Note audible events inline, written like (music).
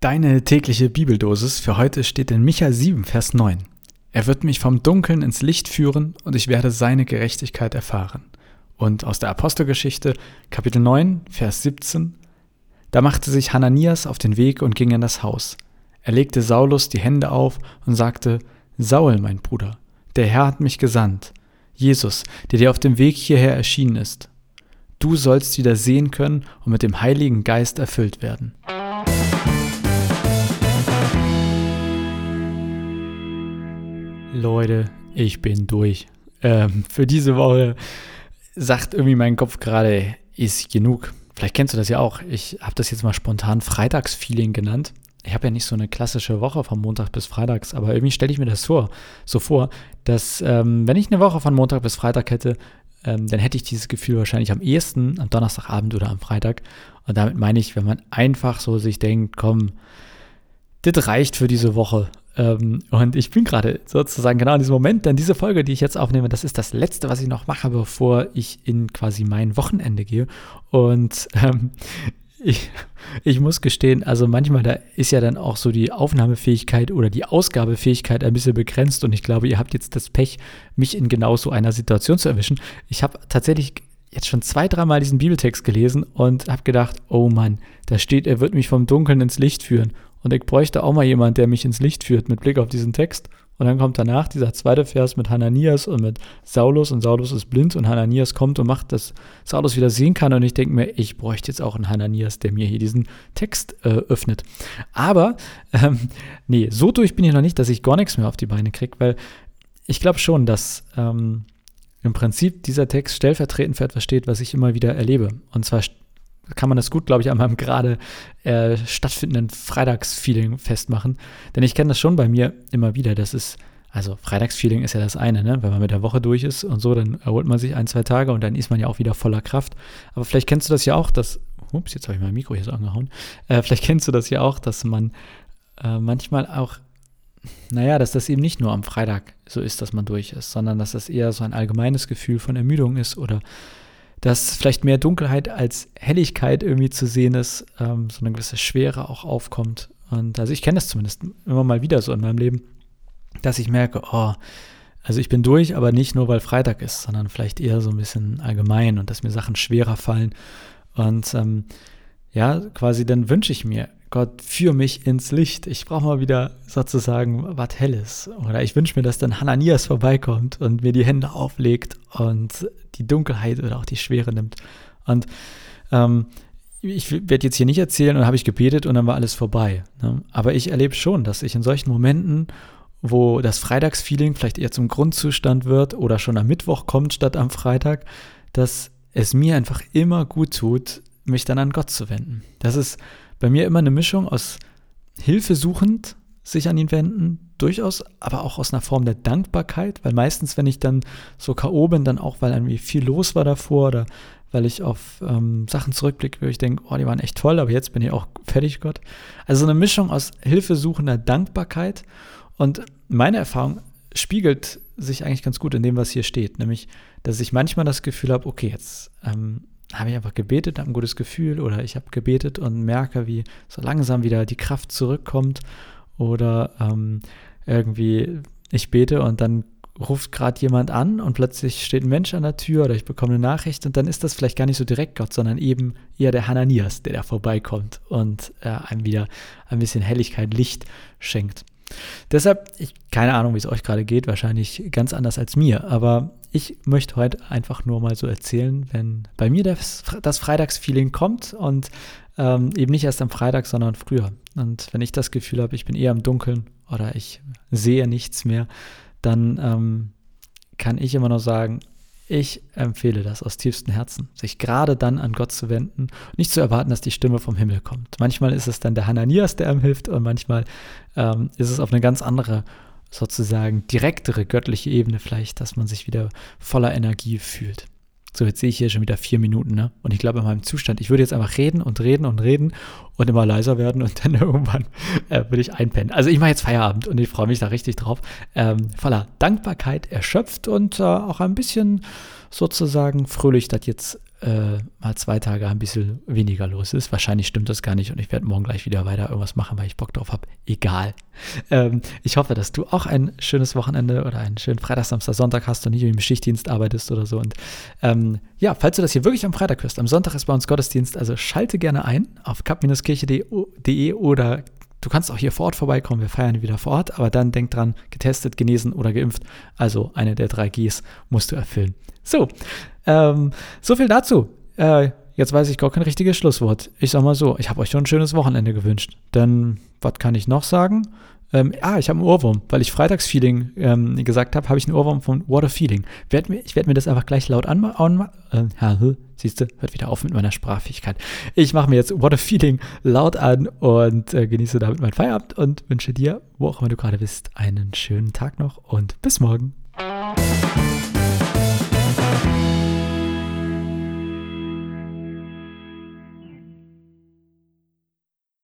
Deine tägliche Bibeldosis für heute steht in Micha 7, Vers 9. Er wird mich vom Dunkeln ins Licht führen und ich werde seine Gerechtigkeit erfahren. Und aus der Apostelgeschichte, Kapitel 9, Vers 17. Da machte sich Hananias auf den Weg und ging in das Haus. Er legte Saulus die Hände auf und sagte, Saul, mein Bruder, der Herr hat mich gesandt, Jesus, der dir auf dem Weg hierher erschienen ist. Du sollst wieder sehen können und mit dem Heiligen Geist erfüllt werden. Leute, ich bin durch. Ähm, für diese Woche sagt irgendwie mein Kopf gerade, ist genug. Vielleicht kennst du das ja auch. Ich habe das jetzt mal spontan Freitagsfeeling genannt. Ich habe ja nicht so eine klassische Woche von Montag bis Freitags, aber irgendwie stelle ich mir das vor, so vor, dass ähm, wenn ich eine Woche von Montag bis Freitag hätte, ähm, dann hätte ich dieses Gefühl wahrscheinlich am ehesten am Donnerstagabend oder am Freitag. Und damit meine ich, wenn man einfach so sich denkt, komm, das reicht für diese Woche. Ähm, und ich bin gerade sozusagen genau in diesem Moment, denn diese Folge, die ich jetzt aufnehme, das ist das Letzte, was ich noch mache, bevor ich in quasi mein Wochenende gehe. Und ähm, ich, ich muss gestehen, also manchmal da ist ja dann auch so die Aufnahmefähigkeit oder die Ausgabefähigkeit ein bisschen begrenzt und ich glaube, ihr habt jetzt das Pech, mich in genau so einer Situation zu erwischen. Ich habe tatsächlich jetzt schon zwei, dreimal diesen Bibeltext gelesen und habe gedacht, oh Mann, da steht, er wird mich vom Dunkeln ins Licht führen. Und ich bräuchte auch mal jemand, der mich ins Licht führt mit Blick auf diesen Text. Und dann kommt danach dieser zweite Vers mit Hananias und mit Saulus und Saulus ist blind und Hananias kommt und macht, dass Saulus wieder sehen kann und ich denke mir, ich bräuchte jetzt auch einen Hananias, der mir hier diesen Text äh, öffnet. Aber, ähm, nee, so durch bin ich noch nicht, dass ich gar nichts mehr auf die Beine kriege, weil ich glaube schon, dass ähm, im Prinzip dieser Text stellvertretend für etwas steht, was ich immer wieder erlebe. Und zwar kann man das gut, glaube ich, an meinem gerade äh, stattfindenden Freitagsfeeling festmachen. Denn ich kenne das schon bei mir immer wieder. Das ist, also Freitagsfeeling ist ja das eine, ne? Wenn man mit der Woche durch ist und so, dann erholt man sich ein, zwei Tage und dann ist man ja auch wieder voller Kraft. Aber vielleicht kennst du das ja auch, dass, ups, jetzt habe ich mein Mikro hier so angehauen. Äh, vielleicht kennst du das ja auch, dass man äh, manchmal auch naja, dass das eben nicht nur am Freitag so ist, dass man durch ist, sondern dass das eher so ein allgemeines Gefühl von Ermüdung ist oder dass vielleicht mehr Dunkelheit als Helligkeit irgendwie zu sehen ist, ähm, so eine gewisse Schwere auch aufkommt. Und also ich kenne das zumindest immer mal wieder so in meinem Leben, dass ich merke, oh, also ich bin durch, aber nicht nur, weil Freitag ist, sondern vielleicht eher so ein bisschen allgemein und dass mir Sachen schwerer fallen. Und ähm, ja, quasi dann wünsche ich mir Gott, führ mich ins Licht. Ich brauche mal wieder sozusagen was Helles. Oder ich wünsche mir, dass dann Hananias vorbeikommt und mir die Hände auflegt und die Dunkelheit oder auch die Schwere nimmt. Und ähm, ich werde jetzt hier nicht erzählen und habe ich gebetet und dann war alles vorbei. Ne? Aber ich erlebe schon, dass ich in solchen Momenten, wo das Freitagsfeeling vielleicht eher zum Grundzustand wird oder schon am Mittwoch kommt statt am Freitag, dass es mir einfach immer gut tut, mich dann an Gott zu wenden. Das ist bei mir immer eine Mischung aus Hilfe suchend sich an ihn wenden, durchaus, aber auch aus einer Form der Dankbarkeit, weil meistens, wenn ich dann so K.O. bin, dann auch, weil irgendwie viel los war davor oder weil ich auf ähm, Sachen zurückblicke, wo ich denke, oh, die waren echt toll, aber jetzt bin ich auch fertig, Gott. Also eine Mischung aus hilfesuchender Dankbarkeit und meine Erfahrung spiegelt sich eigentlich ganz gut in dem, was hier steht, nämlich, dass ich manchmal das Gefühl habe, okay, jetzt ähm, habe ich einfach gebetet, habe ein gutes Gefühl oder ich habe gebetet und merke, wie so langsam wieder die Kraft zurückkommt oder ähm, irgendwie ich bete und dann ruft gerade jemand an und plötzlich steht ein Mensch an der Tür oder ich bekomme eine Nachricht und dann ist das vielleicht gar nicht so direkt Gott, sondern eben eher der Hananias, der da vorbeikommt und äh, einem wieder ein bisschen Helligkeit, Licht schenkt. Deshalb, ich, keine Ahnung, wie es euch gerade geht, wahrscheinlich ganz anders als mir, aber ich möchte heute einfach nur mal so erzählen, wenn bei mir das, das Freitagsfeeling kommt und ähm, eben nicht erst am Freitag, sondern früher. Und wenn ich das Gefühl habe, ich bin eher im Dunkeln oder ich sehe nichts mehr, dann ähm, kann ich immer nur sagen, ich empfehle das aus tiefstem Herzen, sich gerade dann an Gott zu wenden nicht zu erwarten, dass die Stimme vom Himmel kommt. Manchmal ist es dann der Hananias, der einem hilft und manchmal ähm, ist es auf eine ganz andere sozusagen direktere göttliche Ebene vielleicht, dass man sich wieder voller Energie fühlt. So, jetzt sehe ich hier schon wieder vier Minuten, ne? Und ich glaube, in meinem Zustand, ich würde jetzt einfach reden und reden und reden und immer leiser werden und (laughs) dann irgendwann äh, würde ich einpennen. Also ich mache jetzt Feierabend und ich freue mich da richtig drauf. Ähm, voller Dankbarkeit erschöpft und äh, auch ein bisschen sozusagen fröhlich das jetzt äh, mal zwei Tage ein bisschen weniger los ist. Wahrscheinlich stimmt das gar nicht und ich werde morgen gleich wieder weiter irgendwas machen, weil ich Bock drauf habe. Egal. Ähm, ich hoffe, dass du auch ein schönes Wochenende oder einen schönen Freitag, Samstag, Sonntag hast und nicht im Schichtdienst arbeitest oder so. Und ähm, ja, falls du das hier wirklich am Freitag hörst, am Sonntag ist bei uns Gottesdienst, also schalte gerne ein auf kap-kirche.de oder Du kannst auch hier vor Ort vorbeikommen, wir feiern wieder vor Ort, aber dann denk dran, getestet, genesen oder geimpft. Also eine der drei Gs musst du erfüllen. So, ähm, so viel dazu. Äh, jetzt weiß ich gar kein richtiges Schlusswort. Ich sag mal so, ich habe euch schon ein schönes Wochenende gewünscht. Denn was kann ich noch sagen? Ähm, ah, ich habe einen Ohrwurm, weil ich Freitagsfeeling ähm, gesagt habe, habe ich einen Ohrwurm von a Feeling. Werd mir, ich werde mir das einfach gleich laut anmachen. Äh, siehst du, hört wieder auf mit meiner Sprachfähigkeit. Ich mache mir jetzt a Feeling laut an und äh, genieße damit meinen Feierabend und wünsche dir, wo auch immer du gerade bist, einen schönen Tag noch und bis morgen.